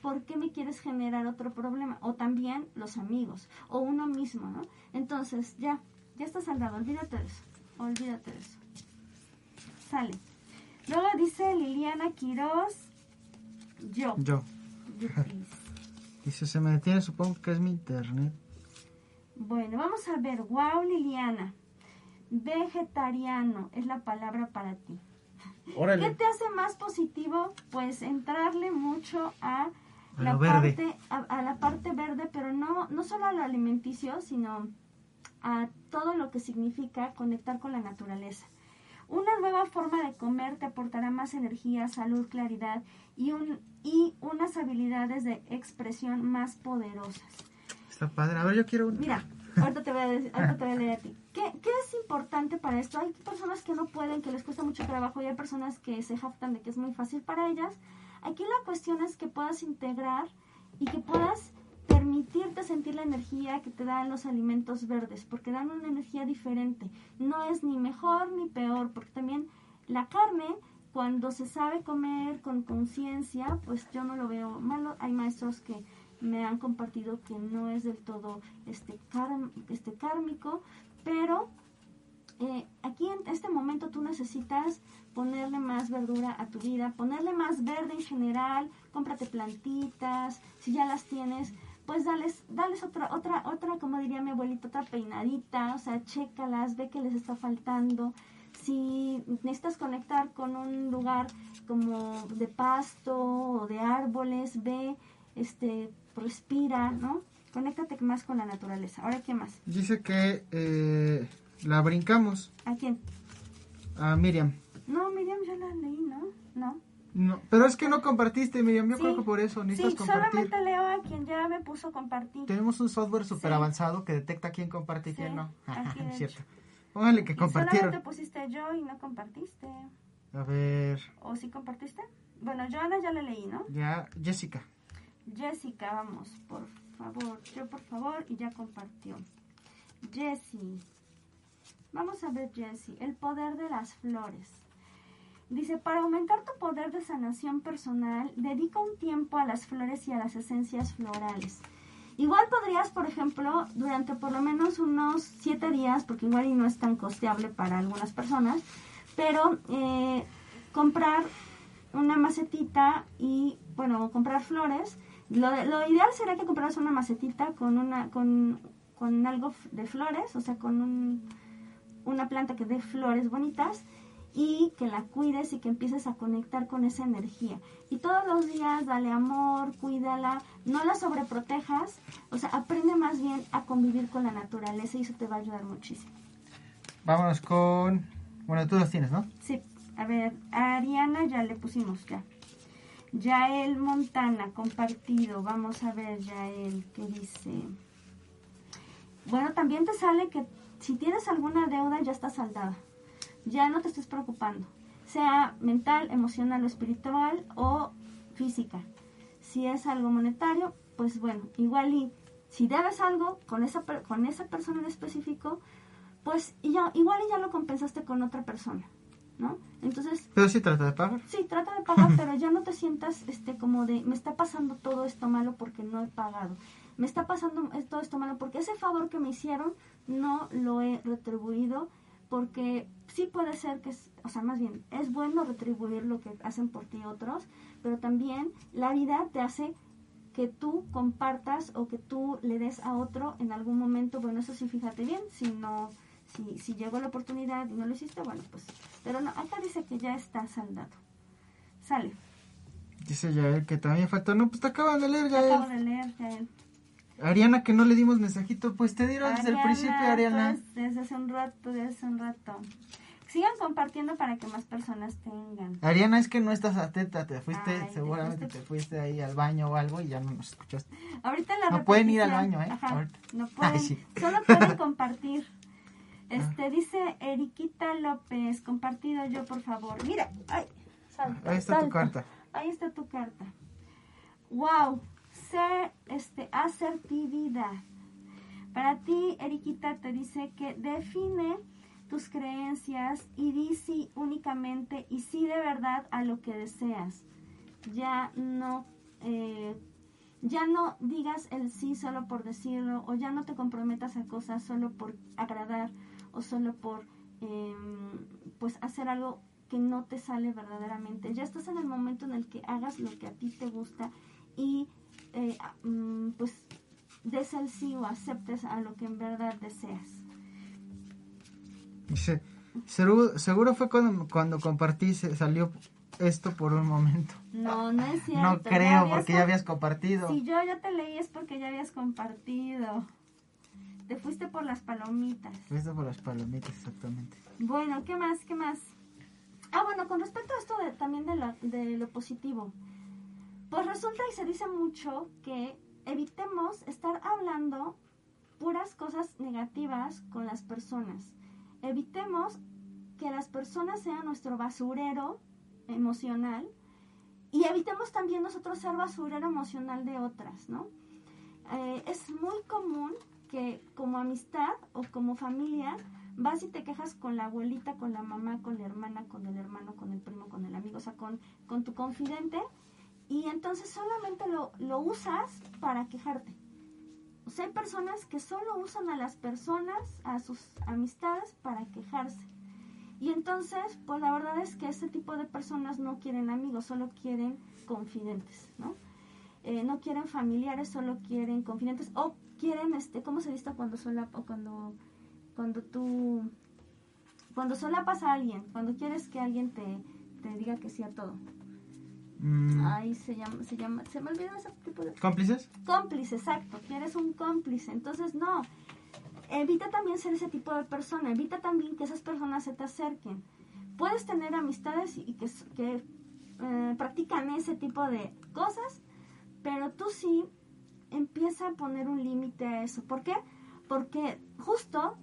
Speaker 3: ¿Por qué me quieres generar otro problema? O también los amigos, o uno mismo, ¿no? Entonces, ya, ya está saldado, olvídate de eso, olvídate de eso. Sale. Luego dice Liliana Quiroz, yo.
Speaker 4: Yo. Dice, se me detiene, supongo que es mi internet.
Speaker 3: Bueno, vamos a ver. Wow, Liliana. Vegetariano es la palabra para ti. ¿Qué te hace más positivo? Pues entrarle mucho a
Speaker 4: A
Speaker 3: la parte a, a la parte verde, pero no no solo a lo alimenticio, sino a todo lo que significa conectar con la naturaleza. Una nueva forma de comer te aportará más energía, salud, claridad y un y unas habilidades de expresión más poderosas.
Speaker 4: Está padre. A ver, yo quiero una.
Speaker 3: Mira, *laughs* ahorita te voy a, decir, ahorita te voy a leer a ti. ¿Qué, ¿Qué es importante para esto? Hay personas que no pueden, que les cuesta mucho trabajo y hay personas que se jactan de que es muy fácil para ellas. Aquí la cuestión es que puedas integrar y que puedas permitirte sentir la energía que te dan los alimentos verdes, porque dan una energía diferente. No es ni mejor ni peor, porque también la carne, cuando se sabe comer con conciencia, pues yo no lo veo malo. Hay maestros que me han compartido que no es del todo este, este kármico, pero eh, aquí en este momento tú necesitas ponerle más verdura a tu vida, ponerle más verde en general, cómprate plantitas, si ya las tienes, pues dales, dales otra, otra, otra, como diría mi abuelita, otra peinadita, o sea, chécalas, ve que les está faltando. Si necesitas conectar con un lugar como de pasto o de árboles, ve, este, respira, ¿no? Conéctate más con la naturaleza. Ahora, ¿qué más?
Speaker 4: Dice que eh, la brincamos
Speaker 3: ¿A quién?
Speaker 4: a Miriam.
Speaker 3: No, Miriam, ya la leí, ¿no? No.
Speaker 4: No, pero es que no compartiste, Miriam. Yo
Speaker 3: Sí.
Speaker 4: creo que por eso necesitas
Speaker 3: Sí,
Speaker 4: compartir.
Speaker 3: solamente leo a quien ya me puso compartir.
Speaker 4: Tenemos un software súper
Speaker 3: Sí.
Speaker 4: avanzado que detecta quién comparte y quién no.
Speaker 3: aquí de
Speaker 4: es cierto. Póngale que compartieron.
Speaker 3: solamente pusiste yo y no compartiste.
Speaker 4: A ver,
Speaker 3: ¿O sí compartiste? Bueno, Joana ya la leí, ¿no?
Speaker 4: ya, Jessica.
Speaker 3: Jessica, vamos, por favor. Yo, por favor, y ya compartió. Jessie. Vamos a ver, Jessie. El poder de las flores. Dice, para aumentar tu poder de sanación personal, dedica un tiempo a las flores y a las esencias florales. Igual podrías, por ejemplo, durante por lo menos unos siete días, porque igual y no es tan costeable para algunas personas, pero eh, comprar una macetita y, bueno, comprar flores. Lo, ideal sería que compraras una macetita con una con, con algo de flores, o sea, con un, una planta que dé flores bonitas y que la cuides y que empieces a conectar con esa energía. Y todos los días dale amor, cuídala, no la sobreprotejas, o sea, aprende más bien a convivir con la naturaleza y eso te va a ayudar muchísimo.
Speaker 4: Vámonos con. Bueno, tú los tienes, ¿no?
Speaker 3: Sí, a ver, a Ariana ya le pusimos ya. Yael Montana, compartido. Vamos a ver, Yael, ¿qué dice? Bueno, también te sale que si tienes alguna deuda ya está saldada. Ya no te estés preocupando. Sea mental, emocional o espiritual o física. Si es algo monetario, pues bueno, igual y si debes algo con esa, con esa persona en específico, pues y ya, igual y ya lo compensaste con otra persona, ¿no? Entonces,
Speaker 4: Pero sí trata de pagar.
Speaker 3: sí, trata de pagar, *laughs* pero ya no te sientas este como de me está pasando todo esto malo porque no he pagado. Me está pasando es- todo esto malo porque ese favor que me hicieron no lo he retribuido porque sí puede ser que, es- o sea, más bien, es bueno retribuir lo que hacen por ti otros, pero también la vida te hace que tú compartas o que tú le des a otro en algún momento, bueno, eso sí, fíjate bien, si no, Si, si llegó la oportunidad y no lo hiciste, bueno, pues. Pero no, acá dice que ya está saldado. Sale.
Speaker 4: Dice Yael que también faltó. No, pues te acaban de leer,
Speaker 3: Te acabo
Speaker 4: Yael.
Speaker 3: de leer, Yael.
Speaker 4: Ariana, que no le dimos mensajito, pues te dieron desde el principio, Ariana.
Speaker 3: pues, desde hace un rato, desde hace un rato. Sigan compartiendo para que más personas tengan.
Speaker 4: Ariana, es que no estás atenta, te fuiste,
Speaker 3: Ay, te
Speaker 4: seguramente
Speaker 3: fuiste-
Speaker 4: te fuiste ahí al baño o algo y ya no nos escuchaste.
Speaker 3: Ahorita la
Speaker 4: No pueden ir al baño, ¿eh?
Speaker 3: Ajá, no *laughs* pueden.
Speaker 4: Ay, sí.
Speaker 3: Solo pueden compartir. *laughs* Este, dice Eriquita López, compartido yo, por favor. Mira, ay, salta,
Speaker 4: Ahí está tu carta.
Speaker 3: Ahí está tu carta. Wow, ser, este, asertividad. Para ti, Eriquita te dice que define tus creencias y di sí únicamente y sí de verdad a lo que deseas. Ya no, eh, ya no digas el sí solo por decirlo o ya no te comprometas a cosas solo por agradar o solo por em, pues hacer algo que no te sale verdaderamente. Ya estás en el momento en el que hagas lo que a ti te gusta y eh, a- mm, pues des el sí o aceptes a lo que en verdad deseas.
Speaker 4: Dice, seguro, seguro fue cuando, cuando compartí, se salió esto por un momento.
Speaker 3: No, no es cierto.
Speaker 4: No creo, porque ya habías compartido.
Speaker 3: Si yo ya te leí es porque ya habías compartido. Te fuiste por las palomitas.
Speaker 4: Fuiste por las palomitas, exactamente.
Speaker 3: Bueno, ¿qué más? ¿Qué más? Ah, bueno, con respecto a esto de, también de, la- de lo positivo. Pues resulta y se dice mucho que evitemos estar hablando puras cosas negativas con las personas. Evitemos que las personas sean nuestro basurero emocional y evitemos también nosotros ser basurero emocional de otras, ¿no? Eh, es muy común que como amistad o como familia vas y te quejas con la abuelita, con la mamá, con la hermana, con el hermano, con el primo, con el amigo, o sea, con, con tu confidente y entonces solamente lo, lo usas para quejarte. O sea, hay personas que solo usan a las personas, a sus amistades, para quejarse. Y entonces, pues la verdad es que ese tipo de personas no quieren amigos, solo quieren confidentes, ¿no? Eh, no quieren familiares, solo quieren confidentes o quieren, este, ¿cómo se dice cuando solapa cuando, cuando tú, cuando solapas a alguien, cuando quieres que alguien te, te diga que sí a todo?
Speaker 4: Mm,
Speaker 3: Ay, se llama, se llama, se me olvidó ese tipo de
Speaker 4: ¿Cómplices?
Speaker 3: cómplice, exacto, que eres un cómplice. Entonces, no, evita también ser ese tipo de persona, evita también que esas personas se te acerquen. Puedes tener amistades y que, eh, practican ese tipo de cosas, pero tú sí empieza a poner un límite a eso. ¿Por qué? Porque justo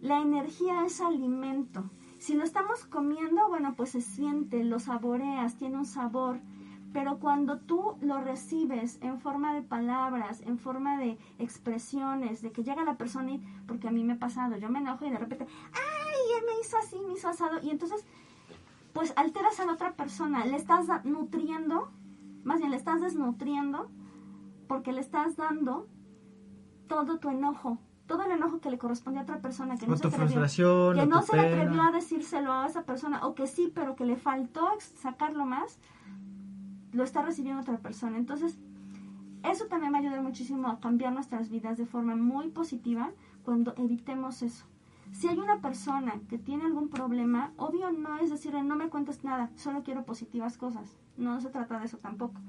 Speaker 3: la energía es alimento. Si lo estamos comiendo, bueno, pues se siente, lo saboreas, tiene un sabor. Pero cuando tú lo recibes en forma de palabras, en forma de expresiones, de que llega la persona y, porque a mí me ha pasado, yo me enojo y de repente, ay, él me hizo así, me hizo asado, y entonces, pues alteras a la otra persona, le estás nutriendo, más bien le estás desnutriendo, porque le estás dando todo tu enojo, todo el enojo que le corresponde a otra persona que no se atrevió, que no se le atrevió a decírselo a esa persona, o que sí, pero que le faltó sacarlo más, lo está recibiendo otra persona. Entonces, eso también va a ayudar muchísimo a cambiar nuestras vidas de forma muy positiva cuando evitemos eso. Si hay una persona que tiene algún problema, obvio no es decirle no me cuentes nada, solo quiero positivas cosas. No se trata de eso tampoco.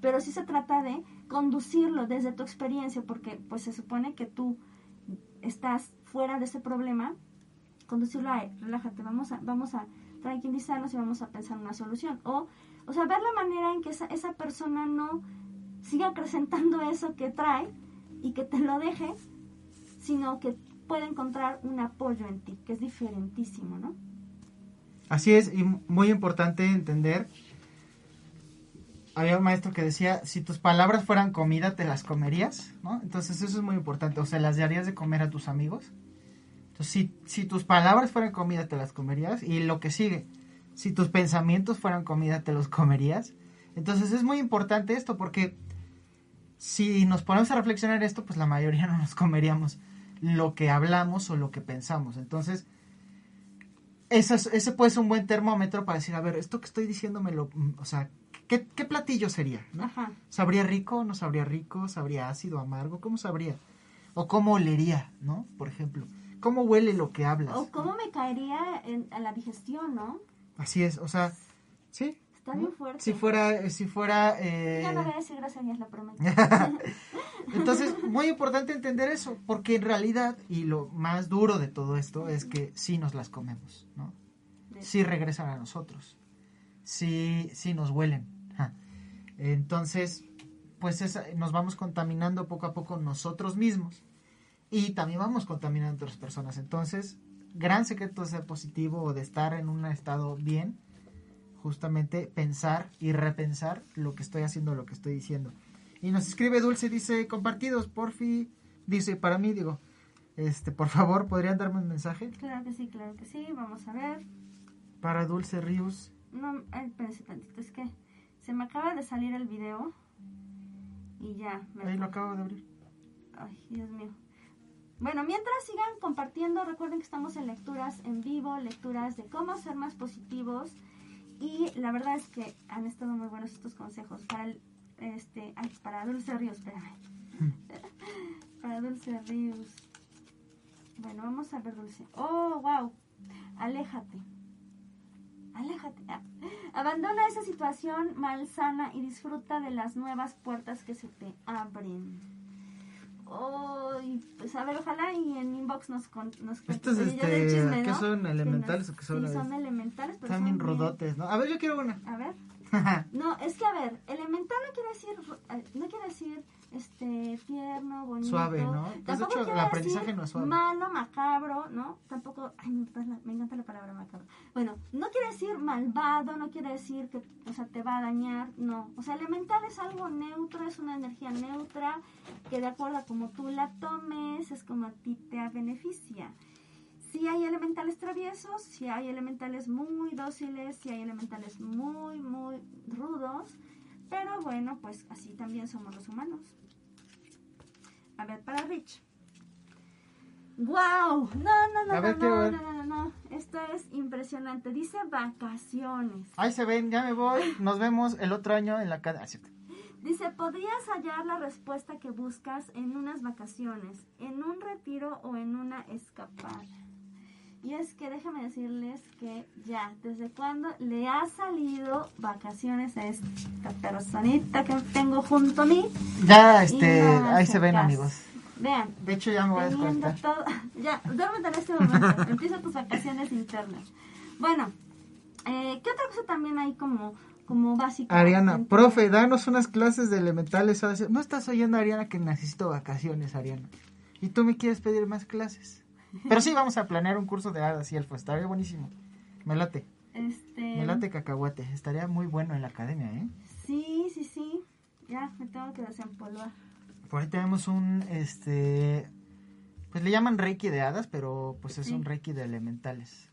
Speaker 3: Pero sí se trata de conducirlo desde tu experiencia, porque pues se supone que tú estás fuera de ese problema, conducirlo a relájate, vamos a, vamos a tranquilizarnos y vamos a pensar en una solución. O, o sea, ver la manera en que esa, esa persona no siga acrecentando eso que trae y que te lo deje, sino que puede encontrar un apoyo en ti, que es diferentísimo, ¿no?
Speaker 4: Así es, y muy importante entender. Había un maestro que decía, si tus palabras fueran comida, te las comerías, ¿no? Entonces eso es muy importante, o sea, las darías de comer a tus amigos. Entonces, si, si tus palabras fueran comida, te las comerías. Y lo que sigue, si tus pensamientos fueran comida, te los comerías. Entonces es muy importante esto, porque si nos ponemos a reflexionar esto, pues la mayoría *laughs* no nos comeríamos lo que hablamos o lo que pensamos. Entonces, ese puede ser un buen termómetro para decir, a ver, esto que estoy diciendo me lo, mm, o sea, ¿qué, qué platillo sería? ¿Sabría rico? ¿No sabría rico? ¿Sabría ácido, amargo? ¿Cómo sabría? ¿O cómo olería, no? Por ejemplo, cómo huele lo que hablas.
Speaker 3: O cómo me caería en, a la digestión, ¿no?
Speaker 4: Así es, o sea, sí.
Speaker 3: Está bien fuerte.
Speaker 4: Si fuera, si fuera... eh,
Speaker 3: Ya no voy a decir Dios, la prometo. *laughs*
Speaker 4: Entonces, muy importante entender eso, porque en realidad, y lo más duro de todo esto es que sí nos las comemos, ¿no? Sí regresan a nosotros, sí, sí nos huelen. Entonces, pues esa- nos vamos contaminando poco a poco nosotros mismos y también vamos contaminando a otras personas. Entonces, gran secreto de ser positivo o de estar en un estado bien, justamente pensar y repensar lo que estoy haciendo, lo que estoy diciendo. Y nos escribe Dulce, dice, compartidos, porfi, dice, para mí, digo, este, por favor, ¿podrían darme un mensaje?
Speaker 3: Claro que sí, claro que sí. Vamos a ver.
Speaker 4: Para Dulce Ríos.
Speaker 3: No, espérense tantito. Es que se me acaba de salir el video. Y ya. me
Speaker 4: Ahí lo acabo de abrir.
Speaker 3: Ay, Dios mío. Bueno, mientras sigan compartiendo, recuerden que estamos en lecturas en vivo, lecturas de cómo ser más positivos. Y la verdad es que han estado muy buenos estos consejos. Para el, este, ay, para Dulce Ríos, espérame. *laughs* para Dulce Ríos. Bueno, vamos a ver Dulce. Oh, wow. Aléjate. Aléjate. *laughs* Abandona esa situación malsana y disfruta de las nuevas puertas que se te abren. Oh, pues a ver, ojalá y en inbox nos con, nos
Speaker 4: Estos, este,
Speaker 3: chisme,
Speaker 4: ¿qué
Speaker 3: ¿no?
Speaker 4: son,
Speaker 3: Que
Speaker 4: elementales
Speaker 3: nos-
Speaker 4: o qué son?
Speaker 3: Sí, son elementales, pero
Speaker 4: Están bien rodotes, ¿no? A ver, yo quiero una.
Speaker 3: A ver. *laughs* No, es que a ver, elemental no quiere decir, eh, no quiere decir, este, tierno, bonito.
Speaker 4: Suave, ¿no? Pues, de
Speaker 3: Tampoco
Speaker 4: hecho, el aprendizaje no es suave.
Speaker 3: Malo, macabro, ¿no? Tampoco, ay, me encanta, la, me encanta la palabra macabro. Bueno, no quiere decir malvado, no quiere decir que, o sea, te va a dañar, no. O sea, elemental es algo neutro, es una energía neutra que de acuerdo a como tú la tomes, es como a ti te beneficia. Si hay elementales traviesos, si hay elementales muy dóciles, si hay elementales muy, muy rudos. Pero bueno, pues así también somos los humanos. A ver, para Rich. ¡Wow! No, no, no, no,
Speaker 4: ver,
Speaker 3: no,
Speaker 4: ver.
Speaker 3: no, no, no. Esto es impresionante. Dice vacaciones.
Speaker 4: Ahí se ven, ya me voy. Nos vemos el otro año en la cadena.
Speaker 3: Dice, podrías hallar la respuesta que buscas en unas vacaciones, en un retiro o en una escapada. Y es que déjame decirles que ya, ¿desde cuándo le ha salido vacaciones a esta personita que tengo junto a mí?
Speaker 4: Ya, este,
Speaker 3: no
Speaker 4: ahí se ven,
Speaker 3: caso.
Speaker 4: amigos.
Speaker 3: Vean,
Speaker 4: De hecho, ya me voy a desconectar.
Speaker 3: todo. *laughs* Ya, duérmete en este momento. *laughs* Empieza tus vacaciones internas. Bueno, eh, ¿qué otra cosa también hay como, como básica?
Speaker 4: Ariana, profe, danos unas clases de elementales. No estás oyendo, Ariana, que necesito vacaciones, Ariana. Y tú me quieres pedir más clases. Pero sí, vamos a planear un curso de hadas y elfos. Estaría buenísimo. Me late.
Speaker 3: Este,
Speaker 4: Me late cacahuate. Estaría muy bueno en la academia, ¿eh?
Speaker 3: Sí, sí, sí. Ya, me tengo que desempolvar.
Speaker 4: Por ahí tenemos un, este... Pues le llaman reiki de hadas, pero pues es
Speaker 3: Sí.
Speaker 4: un reiki de elementales.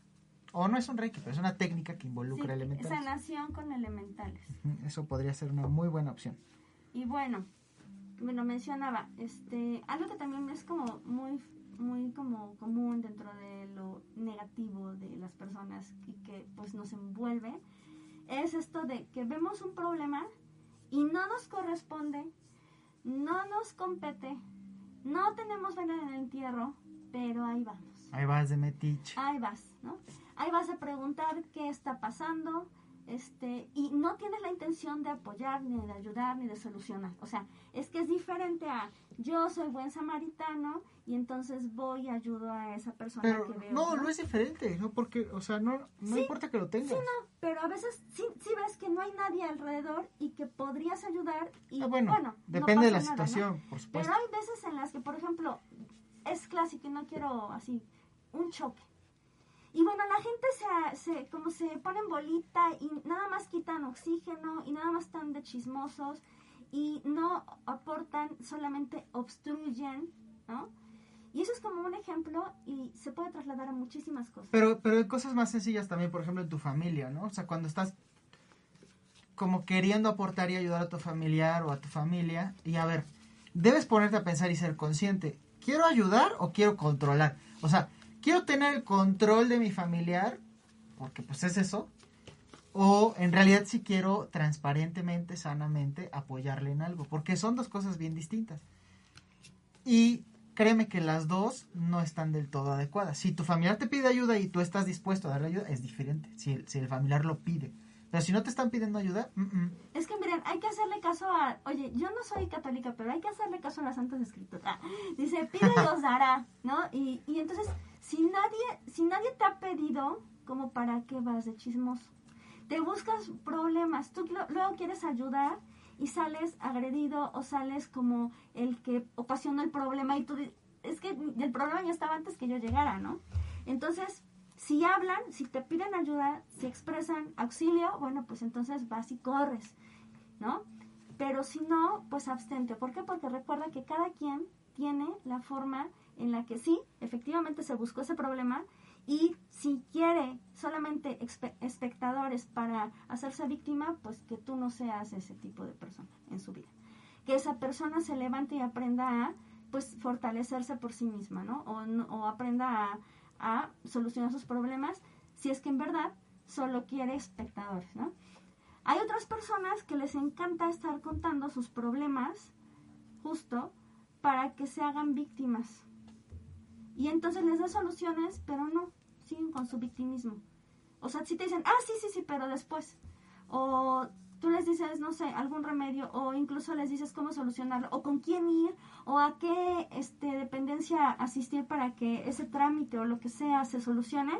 Speaker 4: O no es un reiki, pero es una técnica que involucra
Speaker 3: Sí,
Speaker 4: elementales.
Speaker 3: sanación con elementales.
Speaker 4: Eso podría ser una muy buena opción.
Speaker 3: Y bueno, me lo mencionaba, este, algo que también es como muy, muy como común dentro de lo negativo de las personas y que pues nos envuelve, es esto de que vemos un problema y no nos corresponde, no nos compete, no tenemos vela en el entierro, pero ahí vamos.
Speaker 4: Ahí vas de metiche.
Speaker 3: Ahí vas, ¿no? Ahí vas a preguntar qué está pasando, este, y no tienes la intención de apoyar, ni de ayudar, ni de solucionar. O sea, es que es diferente a yo soy buen samaritano y entonces voy y ayudo a esa persona
Speaker 4: Pero
Speaker 3: que veo.
Speaker 4: no, no es diferente, ¿no? Porque, o sea, no, no
Speaker 3: Sí,
Speaker 4: importa que lo tengas.
Speaker 3: Sí, no, pero a veces sí, sí ves que no hay nadie alrededor y que podrías ayudar y
Speaker 4: Ah, bueno,
Speaker 3: no
Speaker 4: depende de la situación, por supuesto.
Speaker 3: Pero hay veces en las que, por ejemplo, es clásico y no quiero así, un choque. Y bueno, la gente se, se, como se pone en bolita y nada más quitan oxígeno y nada más están de chismosos y no aportan, solamente obstruyen, ¿no? Y eso es como un ejemplo y se puede trasladar a muchísimas cosas.
Speaker 4: Pero, pero hay cosas más sencillas también, por ejemplo, en tu familia, ¿no? O sea, cuando estás como queriendo aportar y ayudar a tu familiar o a tu familia, y a ver, debes ponerte a pensar y ser consciente. ¿Quiero ayudar o quiero controlar? O sea, ¿quiero tener el control de mi familiar? Porque pues es eso. O en realidad si quiero transparentemente, sanamente apoyarle en algo. Porque son dos cosas bien distintas. Y créeme que las dos no están del todo adecuadas. Si tu familiar te pide ayuda y tú estás dispuesto a darle ayuda, es diferente. Si el, si el familiar lo pide. Pero si no te están pidiendo ayuda, mm, mm.
Speaker 3: Es que miren, hay que hacerle caso a, oye, yo no soy católica, pero hay que hacerle caso a las santas escrituras. *laughs* Dice, pide y os dará, ¿no? Y, y entonces, si nadie, si nadie te ha pedido, como para qué vas de chismoso. Te buscas problemas, tú luego quieres ayudar y sales agredido o sales como el que ocasionó el problema y tú es que el problema ya estaba antes que yo llegara, ¿no? Entonces, si hablan, si te piden ayuda, si expresan auxilio, bueno, pues entonces vas y corres, ¿no? Pero si no, pues abstente. ¿Por qué? Porque recuerda que cada quien tiene la forma en la que sí, efectivamente se buscó ese problema y si quiere solamente espectadores para hacerse víctima, pues que tú no seas ese tipo de persona en su vida. Que esa persona se levante y aprenda a pues fortalecerse por sí misma, ¿no? O, o aprenda a, a solucionar sus problemas si es que en verdad solo quiere espectadores, ¿no? Hay otras personas que les encanta estar contando sus problemas justo para que se hagan víctimas. Y entonces les da soluciones, pero no, siguen con su victimismo. O sea, si te dicen, ah, sí, sí, sí, pero después. O tú les dices, no sé, algún remedio, o incluso les dices cómo solucionarlo, o con quién ir, o a qué este, dependencia asistir para que ese trámite o lo que sea se solucione,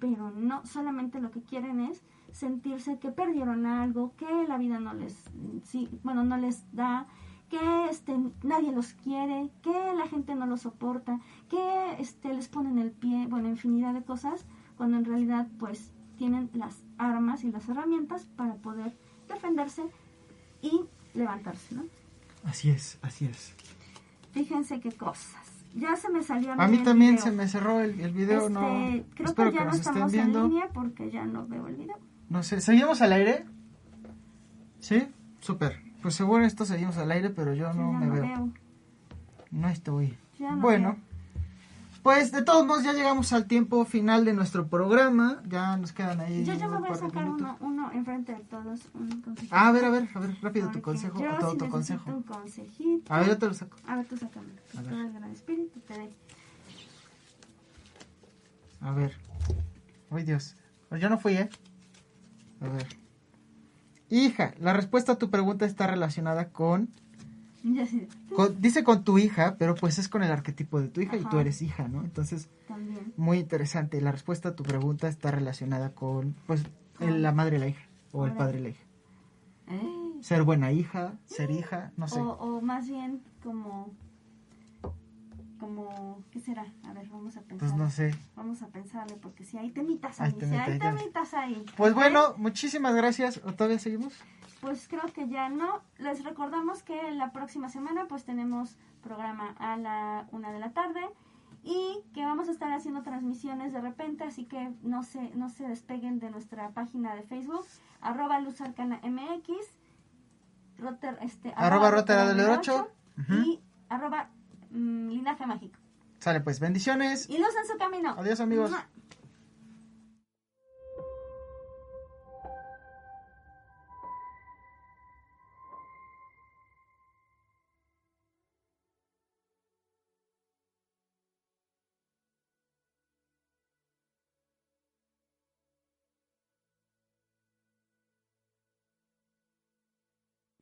Speaker 3: pero no, solamente lo que quieren es sentirse que perdieron algo, que la vida no les, sí, bueno, no les da, que este, nadie los quiere, que la gente no los soporta, que este, les ponen el pie, bueno, infinidad de cosas, cuando en realidad pues tienen las armas y las herramientas para poder defenderse y levantarse, ¿no?
Speaker 4: Así es, así es.
Speaker 3: Fíjense qué cosas. Ya se me salió
Speaker 4: A mí
Speaker 3: el
Speaker 4: también
Speaker 3: video.
Speaker 4: se me cerró el, el video,
Speaker 3: Este,
Speaker 4: no.
Speaker 3: Creo
Speaker 4: Espero
Speaker 3: que ya no estamos en
Speaker 4: viendo.
Speaker 3: línea porque ya no veo el video.
Speaker 4: No sé, ¿seguimos al aire? ¿Sí? Súper. Pues según esto seguimos al aire, pero yo
Speaker 3: Yo
Speaker 4: no
Speaker 3: ya
Speaker 4: me
Speaker 3: no
Speaker 4: veo.
Speaker 3: veo.
Speaker 4: No estoy.
Speaker 3: No
Speaker 4: bueno,
Speaker 3: veo.
Speaker 4: pues de todos modos ya llegamos al tiempo final de nuestro programa. Ya nos quedan ahí.
Speaker 3: Yo ya me voy a sacar uno, uno enfrente de todos. Un consejito.
Speaker 4: Ah, a ver, a ver, a ver, rápido tu consejo
Speaker 3: yo
Speaker 4: o tu
Speaker 3: sí un consejito.
Speaker 4: A ver, yo te lo saco.
Speaker 3: A ver, tú sácame.
Speaker 4: A ver.
Speaker 3: Todo el gran espíritu te dé.
Speaker 4: A ver. Ay, Dios. Pues yo no fui, ¿eh? A ver. Hija, la respuesta a tu pregunta está relacionada con, con- Dice con tu hija, pero pues es con el arquetipo de tu hija y tú eres hija, ¿no? Entonces,
Speaker 3: también.
Speaker 4: muy interesante. La respuesta a tu pregunta está relacionada con, pues, el- la madre y la hija. O el padre y la hija. Ser buena hija, ser hija, no sé.
Speaker 3: o, o más bien como... Como... ¿Qué será? A ver, vamos a pensar.
Speaker 4: Pues no sé.
Speaker 3: Vamos a pensarle porque si hay temitas
Speaker 4: Hay
Speaker 3: ahí, si
Speaker 4: temita,
Speaker 3: hay
Speaker 4: hay temita.
Speaker 3: temitas ahí.
Speaker 4: Pues bueno, muchísimas gracias. ¿O todavía seguimos?
Speaker 3: Pues creo que ya no. Les recordamos que la próxima semana pues tenemos programa a la una de la tarde y que vamos a estar haciendo transmisiones de repente, así que no se, no se despeguen de nuestra página de Facebook, arroba Luz Arcana MX, roter, este,
Speaker 4: Arroba del
Speaker 3: del
Speaker 4: Ocho. Ujú.
Speaker 3: y arroba mm, Linaje Mágico.
Speaker 4: Sale pues, bendiciones.
Speaker 3: Y luz en su camino.
Speaker 4: Adiós, amigos.
Speaker 3: ¡Mua!